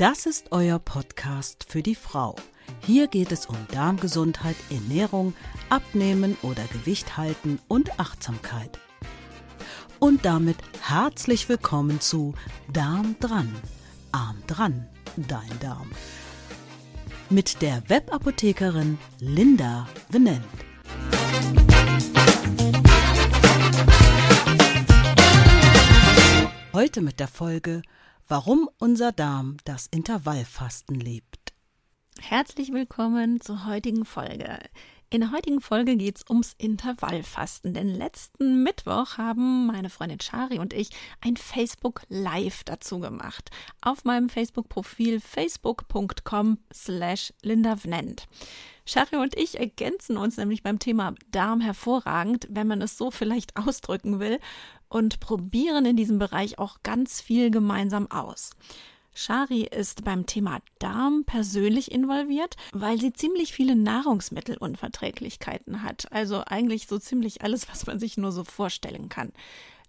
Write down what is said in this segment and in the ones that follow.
Das ist euer Podcast für die Frau. Hier geht es um Darmgesundheit, Ernährung, Abnehmen oder Gewicht halten und Achtsamkeit. Und damit herzlich willkommen zu Darm dran, Arm dran, dein Darm. Mit der Webapothekerin Linda Venent. Heute mit der Folge Warum unser Darm das Intervallfasten liebt. Herzlich willkommen zur heutigen Folge. In der heutigen Folge geht es ums Intervallfasten, denn letzten Mittwoch haben meine Freundin Shari und ich ein Facebook Live dazu gemacht. Auf meinem Facebook-Profil facebook.com slash lindavnent. Shari und ich ergänzen uns nämlich beim Thema Darm hervorragend, wenn man es so vielleicht ausdrücken will, und probieren in diesem Bereich auch ganz viel gemeinsam aus. Shari ist beim Thema Darm persönlich involviert, weil sie ziemlich viele Nahrungsmittelunverträglichkeiten hat. Also eigentlich so ziemlich alles, was man sich nur so vorstellen kann.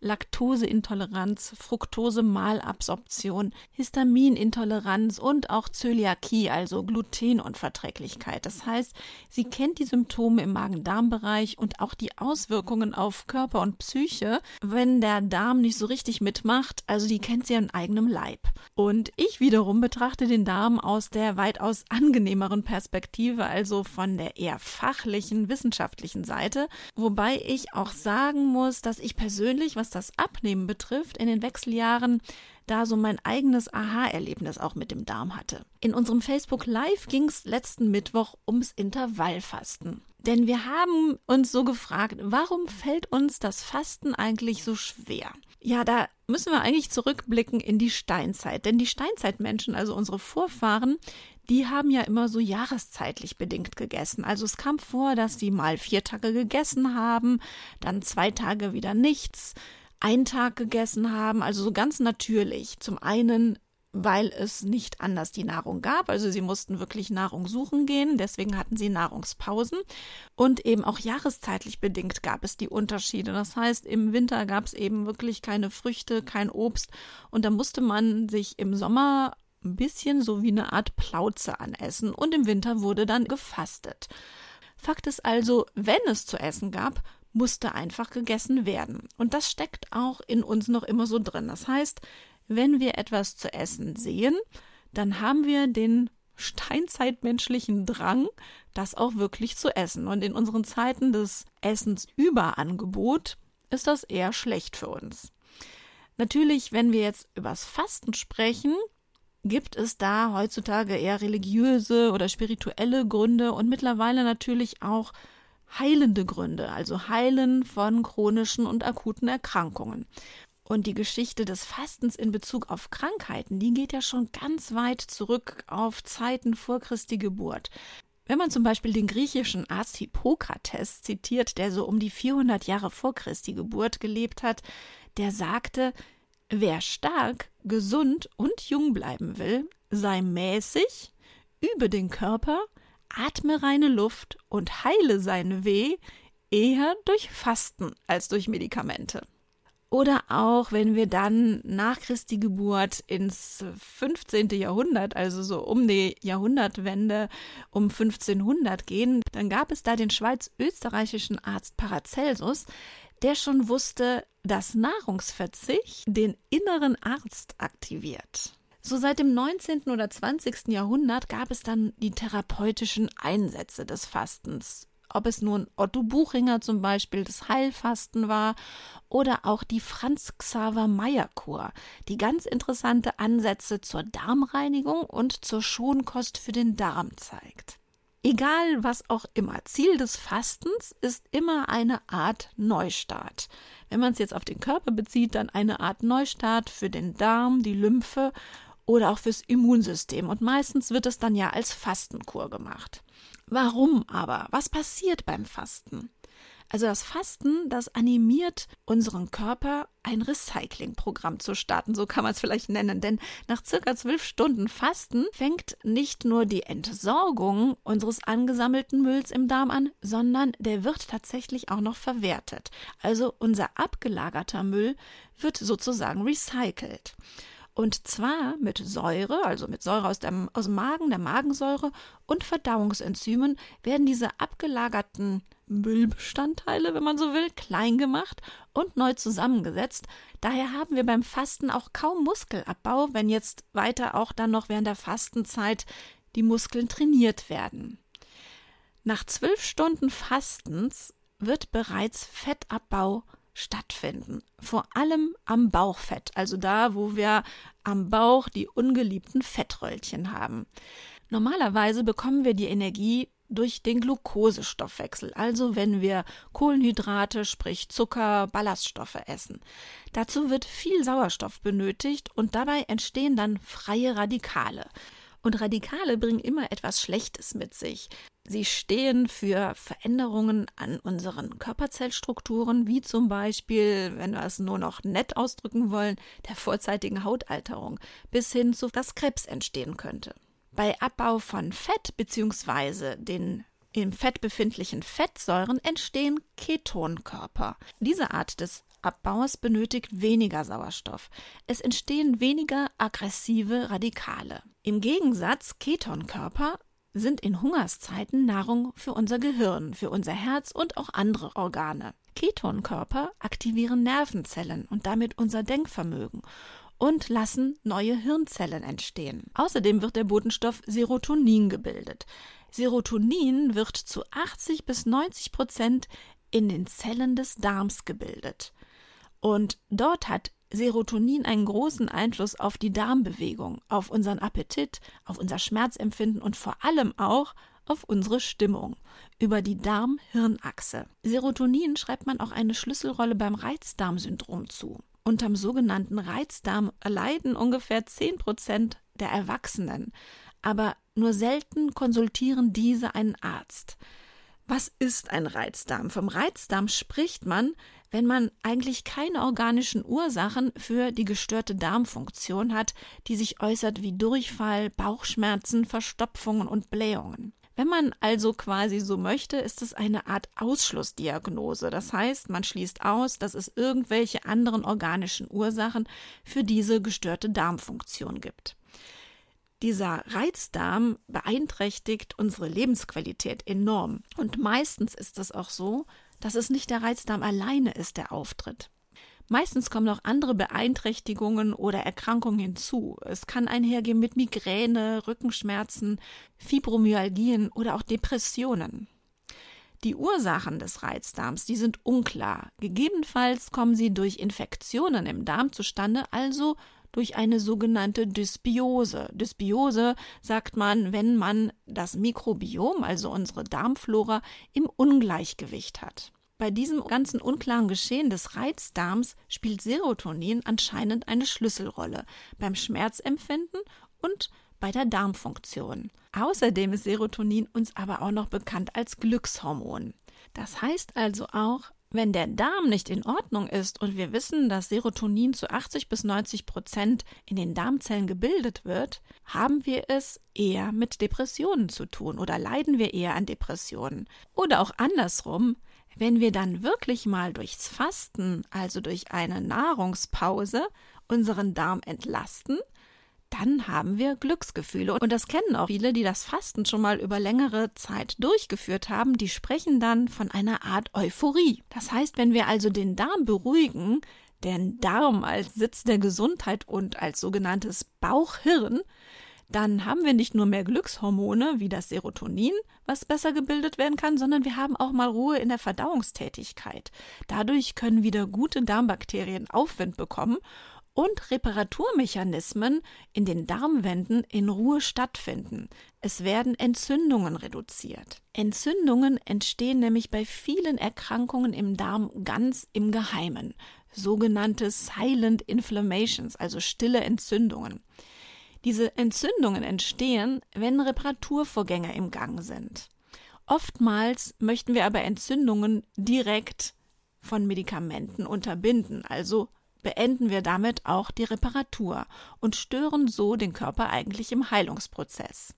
Laktoseintoleranz, Fructose-Malabsorption, Histaminintoleranz und auch Zöliakie, also Glutenunverträglichkeit. Das heißt, sie kennt die Symptome im Magen-Darm-Bereich und auch die Auswirkungen auf Körper und Psyche, wenn der Darm nicht so richtig mitmacht. Also die kennt sie an eigenem Leib. Und ich wiederum betrachte den Darm aus der weitaus angenehmeren Perspektive, also von der eher fachlichen, wissenschaftlichen Seite, wobei ich auch sagen muss, dass ich persönlich, was das Abnehmen betrifft, in den Wechseljahren da so mein eigenes Aha-Erlebnis auch mit dem Darm hatte. In unserem Facebook Live ging es letzten Mittwoch ums Intervallfasten. Denn wir haben uns so gefragt, warum fällt uns das Fasten eigentlich so schwer? Ja, da müssen wir eigentlich zurückblicken in die Steinzeit. Denn die Steinzeitmenschen, also unsere Vorfahren, die haben ja immer so jahreszeitlich bedingt gegessen. Also es kam vor, dass die mal vier Tage gegessen haben, dann zwei Tage wieder nichts, einen Tag gegessen haben, also so ganz natürlich. Zum einen weil es nicht anders die Nahrung gab. Also sie mussten wirklich Nahrung suchen gehen, deswegen hatten sie Nahrungspausen. Und eben auch jahreszeitlich bedingt gab es die Unterschiede. Das heißt, im Winter gab es eben wirklich keine Früchte, kein Obst. Und da musste man sich im Sommer ein bisschen so wie eine Art Plauze anessen. Und im Winter wurde dann gefastet. Fakt ist also, wenn es zu essen gab, musste einfach gegessen werden. Und das steckt auch in uns noch immer so drin. Das heißt, wenn wir etwas zu essen sehen, dann haben wir den steinzeitmenschlichen Drang, das auch wirklich zu essen. Und in unseren Zeiten des Essensüberangebot ist das eher schlecht für uns. Natürlich, wenn wir jetzt übers Fasten sprechen, gibt es da heutzutage eher religiöse oder spirituelle Gründe und mittlerweile natürlich auch heilende Gründe, also Heilen von chronischen und akuten Erkrankungen. Und die Geschichte des Fastens in Bezug auf Krankheiten, die geht ja schon ganz weit zurück auf Zeiten vor Christi Geburt. Wenn man zum Beispiel den griechischen Arzt Hippokrates zitiert, der so um die 400 Jahre vor Christi Geburt gelebt hat, der sagte, wer stark, gesund und jung bleiben will, sei mäßig, übe den Körper, atme reine Luft und heile sein Weh eher durch Fasten als durch Medikamente. Oder auch, wenn wir dann nach Christi Geburt ins 15. Jahrhundert, also so um die Jahrhundertwende um 1500 gehen, dann gab es da den schweiz-österreichischen Arzt Paracelsus, der schon wusste, dass Nahrungsverzicht den inneren Arzt aktiviert. So seit dem 19. oder 20. Jahrhundert gab es dann die therapeutischen Einsätze des Fastens ob es nun Otto Buchinger zum Beispiel das Heilfasten war oder auch die Franz Xaver Meyer Kur, die ganz interessante Ansätze zur Darmreinigung und zur Schonkost für den Darm zeigt. Egal was auch immer, Ziel des Fastens ist immer eine Art Neustart. Wenn man es jetzt auf den Körper bezieht, dann eine Art Neustart für den Darm, die Lymphe oder auch fürs Immunsystem. Und meistens wird es dann ja als Fastenkur gemacht. Warum aber? Was passiert beim Fasten? Also das Fasten, das animiert unseren Körper, ein Recyclingprogramm zu starten, so kann man es vielleicht nennen. Denn nach circa zwölf Stunden Fasten fängt nicht nur die Entsorgung unseres angesammelten Mülls im Darm an, sondern der wird tatsächlich auch noch verwertet. Also unser abgelagerter Müll wird sozusagen recycelt. Und zwar mit Säure, also mit Säure aus dem, aus dem Magen, der Magensäure und Verdauungsenzymen werden diese abgelagerten Müllbestandteile, wenn man so will, klein gemacht und neu zusammengesetzt. Daher haben wir beim Fasten auch kaum Muskelabbau, wenn jetzt weiter auch dann noch während der Fastenzeit die Muskeln trainiert werden. Nach zwölf Stunden Fastens wird bereits Fettabbau stattfinden. Vor allem am Bauchfett, also da, wo wir am Bauch die ungeliebten Fettröllchen haben. Normalerweise bekommen wir die Energie durch den Glukosestoffwechsel, also wenn wir Kohlenhydrate, sprich Zucker, Ballaststoffe essen. Dazu wird viel Sauerstoff benötigt und dabei entstehen dann freie Radikale. Und Radikale bringen immer etwas Schlechtes mit sich. Sie stehen für Veränderungen an unseren Körperzellstrukturen, wie zum Beispiel, wenn wir es nur noch nett ausdrücken wollen, der vorzeitigen Hautalterung, bis hin zu, dass Krebs entstehen könnte. Bei Abbau von Fett bzw. den im Fett befindlichen Fettsäuren entstehen Ketonkörper. Diese Art des Abbaus benötigt weniger Sauerstoff. Es entstehen weniger aggressive Radikale. Im Gegensatz Ketonkörper sind in Hungerszeiten Nahrung für unser Gehirn, für unser Herz und auch andere Organe. Ketonkörper aktivieren Nervenzellen und damit unser Denkvermögen und lassen neue Hirnzellen entstehen. Außerdem wird der Botenstoff Serotonin gebildet. Serotonin wird zu 80 bis 90 Prozent in den Zellen des Darms gebildet. Und dort hat Serotonin einen großen Einfluss auf die Darmbewegung, auf unseren Appetit, auf unser Schmerzempfinden und vor allem auch auf unsere Stimmung über die Darm-Hirn-Achse. Serotonin schreibt man auch eine Schlüsselrolle beim Reizdarmsyndrom zu. Unterm sogenannten Reizdarm leiden ungefähr 10 Prozent der Erwachsenen, aber nur selten konsultieren diese einen Arzt. Was ist ein Reizdarm? Vom Reizdarm spricht man, wenn man eigentlich keine organischen Ursachen für die gestörte Darmfunktion hat, die sich äußert wie Durchfall, Bauchschmerzen, Verstopfungen und Blähungen. Wenn man also quasi so möchte, ist es eine Art Ausschlussdiagnose. Das heißt, man schließt aus, dass es irgendwelche anderen organischen Ursachen für diese gestörte Darmfunktion gibt. Dieser Reizdarm beeinträchtigt unsere Lebensqualität enorm. Und meistens ist es auch so, dass es nicht der Reizdarm alleine ist, der auftritt. Meistens kommen noch andere Beeinträchtigungen oder Erkrankungen hinzu. Es kann einhergehen mit Migräne, Rückenschmerzen, Fibromyalgien oder auch Depressionen. Die Ursachen des Reizdarms, die sind unklar. Gegebenenfalls kommen sie durch Infektionen im Darm zustande, also durch eine sogenannte Dysbiose. Dysbiose sagt man, wenn man das Mikrobiom, also unsere Darmflora, im Ungleichgewicht hat. Bei diesem ganzen unklaren Geschehen des Reizdarms spielt Serotonin anscheinend eine Schlüsselrolle beim Schmerzempfinden und bei der Darmfunktion. Außerdem ist Serotonin uns aber auch noch bekannt als Glückshormon. Das heißt also auch, wenn der Darm nicht in Ordnung ist und wir wissen, dass Serotonin zu 80 bis 90 Prozent in den Darmzellen gebildet wird, haben wir es eher mit Depressionen zu tun oder leiden wir eher an Depressionen. Oder auch andersrum, wenn wir dann wirklich mal durchs Fasten, also durch eine Nahrungspause, unseren Darm entlasten, dann haben wir Glücksgefühle. Und das kennen auch viele, die das Fasten schon mal über längere Zeit durchgeführt haben. Die sprechen dann von einer Art Euphorie. Das heißt, wenn wir also den Darm beruhigen, den Darm als Sitz der Gesundheit und als sogenanntes Bauchhirn, dann haben wir nicht nur mehr Glückshormone wie das Serotonin, was besser gebildet werden kann, sondern wir haben auch mal Ruhe in der Verdauungstätigkeit. Dadurch können wieder gute Darmbakterien Aufwind bekommen und Reparaturmechanismen in den Darmwänden in Ruhe stattfinden. Es werden Entzündungen reduziert. Entzündungen entstehen nämlich bei vielen Erkrankungen im Darm ganz im Geheimen, sogenannte Silent Inflammations, also stille Entzündungen. Diese Entzündungen entstehen, wenn Reparaturvorgänge im Gang sind. Oftmals möchten wir aber Entzündungen direkt von Medikamenten unterbinden, also beenden wir damit auch die Reparatur und stören so den Körper eigentlich im Heilungsprozess.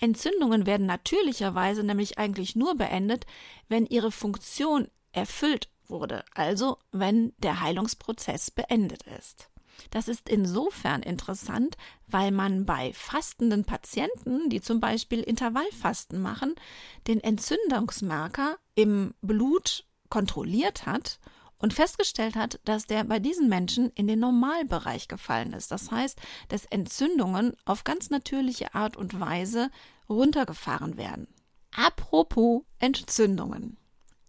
Entzündungen werden natürlicherweise nämlich eigentlich nur beendet, wenn ihre Funktion erfüllt wurde, also wenn der Heilungsprozess beendet ist. Das ist insofern interessant, weil man bei fastenden Patienten, die zum Beispiel Intervallfasten machen, den Entzündungsmarker im Blut kontrolliert hat und festgestellt hat, dass der bei diesen Menschen in den Normalbereich gefallen ist. Das heißt, dass Entzündungen auf ganz natürliche Art und Weise runtergefahren werden. Apropos Entzündungen.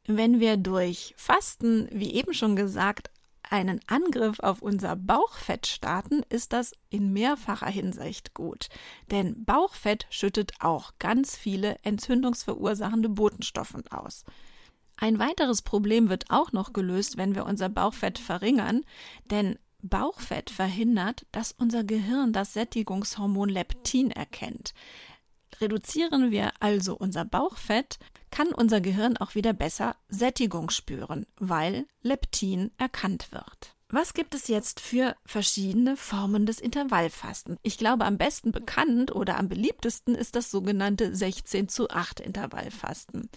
Wenn wir durch Fasten, wie eben schon gesagt, einen Angriff auf unser Bauchfett starten, ist das in mehrfacher Hinsicht gut. Denn Bauchfett schüttet auch ganz viele entzündungsverursachende Botenstoffe aus. Ein weiteres Problem wird auch noch gelöst, wenn wir unser Bauchfett verringern, denn Bauchfett verhindert, dass unser Gehirn das Sättigungshormon Leptin erkennt. Reduzieren wir also unser Bauchfett, kann unser Gehirn auch wieder besser Sättigung spüren, weil Leptin erkannt wird. Was gibt es jetzt für verschiedene Formen des Intervallfasten? Ich glaube, am besten bekannt oder am beliebtesten ist das sogenannte 16 zu 8 Intervallfasten.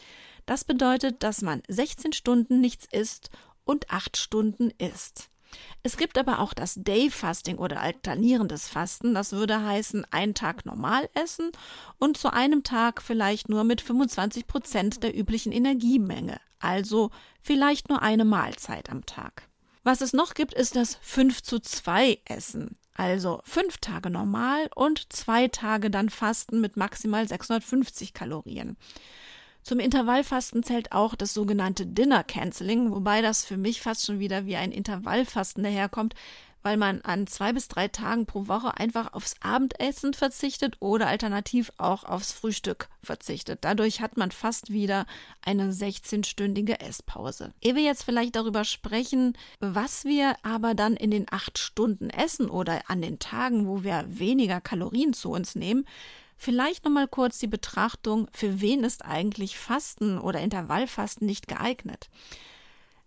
Das bedeutet, dass man 16 Stunden nichts isst und 8 Stunden isst. Es gibt aber auch das Day Fasting oder alternierendes Fasten. Das würde heißen, einen Tag normal essen und zu einem Tag vielleicht nur mit 25 Prozent der üblichen Energiemenge. Also vielleicht nur eine Mahlzeit am Tag. Was es noch gibt, ist das 5 zu 2 Essen. Also fünf Tage normal und zwei Tage dann Fasten mit maximal 650 Kalorien. Zum Intervallfasten zählt auch das sogenannte Dinner Canceling, wobei das für mich fast schon wieder wie ein Intervallfasten daherkommt, weil man an zwei bis drei Tagen pro Woche einfach aufs Abendessen verzichtet oder alternativ auch aufs Frühstück verzichtet. Dadurch hat man fast wieder eine 16-stündige Esspause. Ehe wir jetzt vielleicht darüber sprechen, was wir aber dann in den acht Stunden essen oder an den Tagen, wo wir weniger Kalorien zu uns nehmen, Vielleicht nochmal kurz die Betrachtung, für wen ist eigentlich Fasten oder Intervallfasten nicht geeignet?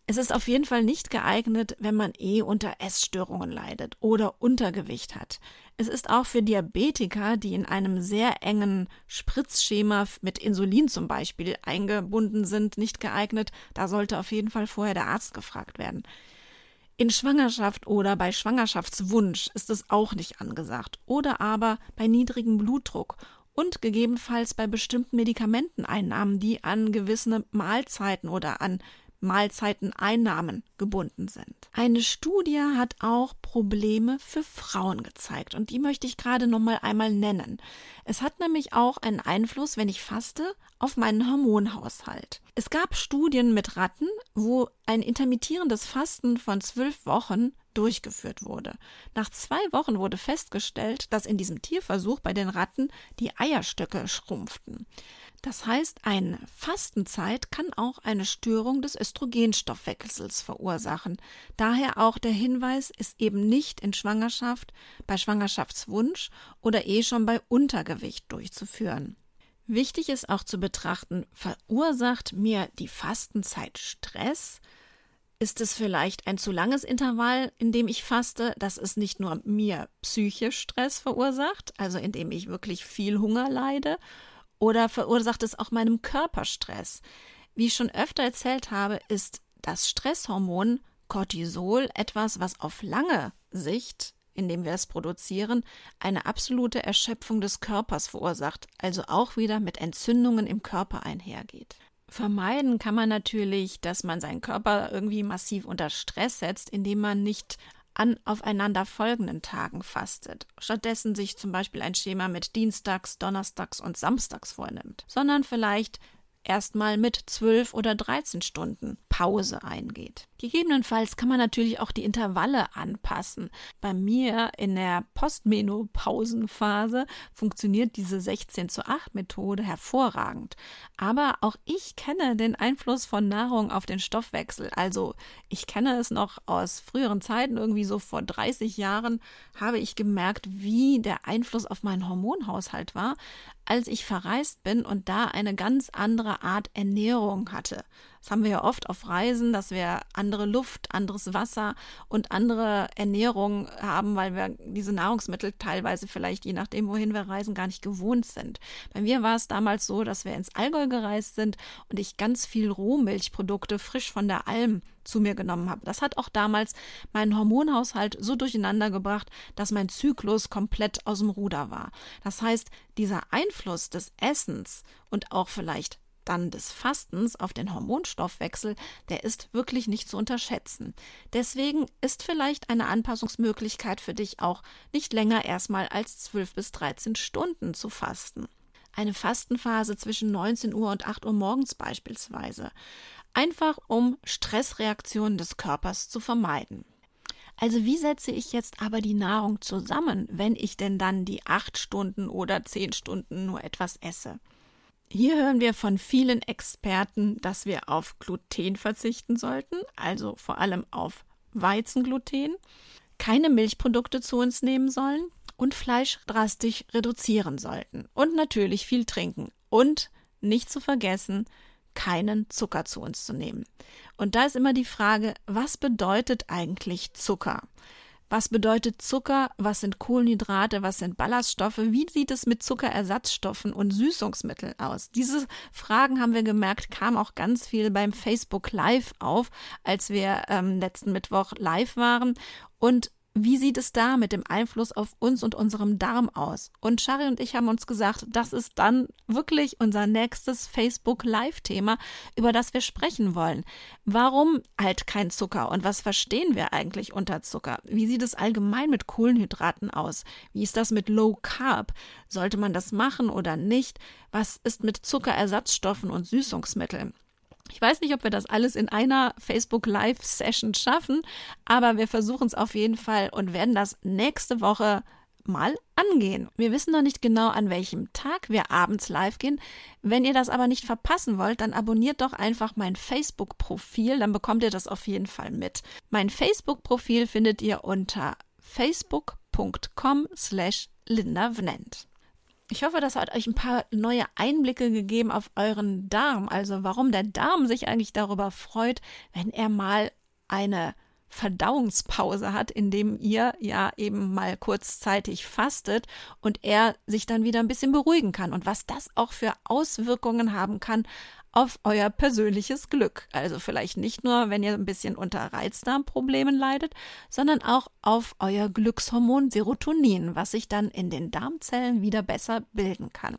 Es ist auf jeden Fall nicht geeignet, wenn man eh unter Essstörungen leidet oder Untergewicht hat. Es ist auch für Diabetiker, die in einem sehr engen Spritzschema mit Insulin zum Beispiel eingebunden sind, nicht geeignet. Da sollte auf jeden Fall vorher der Arzt gefragt werden. In Schwangerschaft oder bei Schwangerschaftswunsch ist es auch nicht angesagt oder aber bei niedrigem Blutdruck und gegebenenfalls bei bestimmten Medikamenteneinnahmen, die an gewisse Mahlzeiten oder an Mahlzeiteneinnahmen gebunden sind. Eine Studie hat auch Probleme für Frauen gezeigt und die möchte ich gerade noch mal einmal nennen. Es hat nämlich auch einen Einfluss, wenn ich faste, auf meinen Hormonhaushalt. Es gab Studien mit Ratten, wo ein intermittierendes Fasten von zwölf Wochen durchgeführt wurde. Nach zwei Wochen wurde festgestellt, dass in diesem Tierversuch bei den Ratten die Eierstöcke schrumpften. Das heißt, eine Fastenzeit kann auch eine Störung des Östrogenstoffwechsels verursachen. Daher auch der Hinweis, ist eben nicht in Schwangerschaft, bei Schwangerschaftswunsch oder eh schon bei Untergewicht durchzuführen. Wichtig ist auch zu betrachten, verursacht mir die Fastenzeit Stress? Ist es vielleicht ein zu langes Intervall, in dem ich faste, dass es nicht nur mir psychisch Stress verursacht, also indem ich wirklich viel Hunger leide, oder verursacht es auch meinem Körper Stress? Wie ich schon öfter erzählt habe, ist das Stresshormon Cortisol etwas, was auf lange Sicht, indem wir es produzieren, eine absolute Erschöpfung des Körpers verursacht, also auch wieder mit Entzündungen im Körper einhergeht. Vermeiden kann man natürlich, dass man seinen Körper irgendwie massiv unter Stress setzt, indem man nicht an aufeinander folgenden Tagen fastet, stattdessen sich zum Beispiel ein Schema mit Dienstags, Donnerstags und Samstags vornimmt, sondern vielleicht erstmal mit 12 oder 13 Stunden Pause eingeht. Gegebenenfalls kann man natürlich auch die Intervalle anpassen. Bei mir in der Postmenopausenphase funktioniert diese 16 zu 8 Methode hervorragend. Aber auch ich kenne den Einfluss von Nahrung auf den Stoffwechsel. Also ich kenne es noch aus früheren Zeiten, irgendwie so vor 30 Jahren habe ich gemerkt, wie der Einfluss auf meinen Hormonhaushalt war, als ich verreist bin und da eine ganz andere Art Ernährung hatte. Das haben wir ja oft auf Reisen, dass wir andere Luft, anderes Wasser und andere Ernährung haben, weil wir diese Nahrungsmittel teilweise vielleicht, je nachdem, wohin wir reisen, gar nicht gewohnt sind. Bei mir war es damals so, dass wir ins Allgäu gereist sind und ich ganz viel Rohmilchprodukte frisch von der Alm zu mir genommen habe. Das hat auch damals meinen Hormonhaushalt so durcheinander gebracht, dass mein Zyklus komplett aus dem Ruder war. Das heißt, dieser Einfluss des Essens und auch vielleicht dann des Fastens auf den Hormonstoffwechsel, der ist wirklich nicht zu unterschätzen. Deswegen ist vielleicht eine Anpassungsmöglichkeit für dich auch nicht länger erstmal als 12 bis 13 Stunden zu fasten. Eine Fastenphase zwischen 19 Uhr und 8 Uhr morgens beispielsweise einfach um Stressreaktionen des Körpers zu vermeiden. Also wie setze ich jetzt aber die Nahrung zusammen, wenn ich denn dann die acht Stunden oder zehn Stunden nur etwas esse? Hier hören wir von vielen Experten, dass wir auf Gluten verzichten sollten, also vor allem auf Weizengluten, keine Milchprodukte zu uns nehmen sollen und Fleisch drastisch reduzieren sollten und natürlich viel trinken und nicht zu vergessen, keinen Zucker zu uns zu nehmen. Und da ist immer die Frage, was bedeutet eigentlich Zucker? Was bedeutet Zucker? Was sind Kohlenhydrate? Was sind Ballaststoffe? Wie sieht es mit Zuckerersatzstoffen und Süßungsmitteln aus? Diese Fragen haben wir gemerkt, kam auch ganz viel beim Facebook Live auf, als wir ähm, letzten Mittwoch live waren. Und wie sieht es da mit dem Einfluss auf uns und unserem Darm aus? Und Shari und ich haben uns gesagt, das ist dann wirklich unser nächstes Facebook Live-Thema, über das wir sprechen wollen. Warum halt kein Zucker und was verstehen wir eigentlich unter Zucker? Wie sieht es allgemein mit Kohlenhydraten aus? Wie ist das mit Low Carb? Sollte man das machen oder nicht? Was ist mit Zuckerersatzstoffen und Süßungsmitteln? Ich weiß nicht, ob wir das alles in einer Facebook Live Session schaffen, aber wir versuchen es auf jeden Fall und werden das nächste Woche mal angehen. Wir wissen noch nicht genau, an welchem Tag wir abends live gehen. Wenn ihr das aber nicht verpassen wollt, dann abonniert doch einfach mein Facebook-Profil, dann bekommt ihr das auf jeden Fall mit. Mein Facebook-Profil findet ihr unter facebook.com slash lindavnent. Ich hoffe, das hat euch ein paar neue Einblicke gegeben auf euren Darm. Also warum der Darm sich eigentlich darüber freut, wenn er mal eine Verdauungspause hat, indem ihr ja eben mal kurzzeitig fastet und er sich dann wieder ein bisschen beruhigen kann und was das auch für Auswirkungen haben kann auf euer persönliches Glück. Also vielleicht nicht nur, wenn ihr ein bisschen unter Reizdarmproblemen leidet, sondern auch auf euer Glückshormon Serotonin, was sich dann in den Darmzellen wieder besser bilden kann.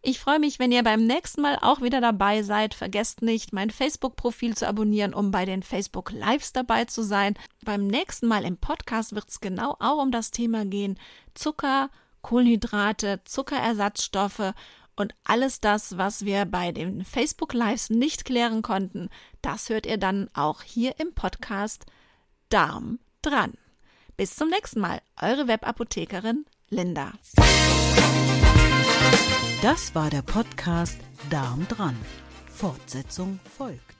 Ich freue mich, wenn ihr beim nächsten Mal auch wieder dabei seid. Vergesst nicht, mein Facebook-Profil zu abonnieren, um bei den Facebook Lives dabei zu sein. Beim nächsten Mal im Podcast wird es genau auch um das Thema gehen. Zucker, Kohlenhydrate, Zuckerersatzstoffe und alles das, was wir bei den Facebook Lives nicht klären konnten, das hört ihr dann auch hier im Podcast Darm dran. Bis zum nächsten Mal, eure Webapothekerin Linda. Das war der Podcast Darm dran. Fortsetzung folgt.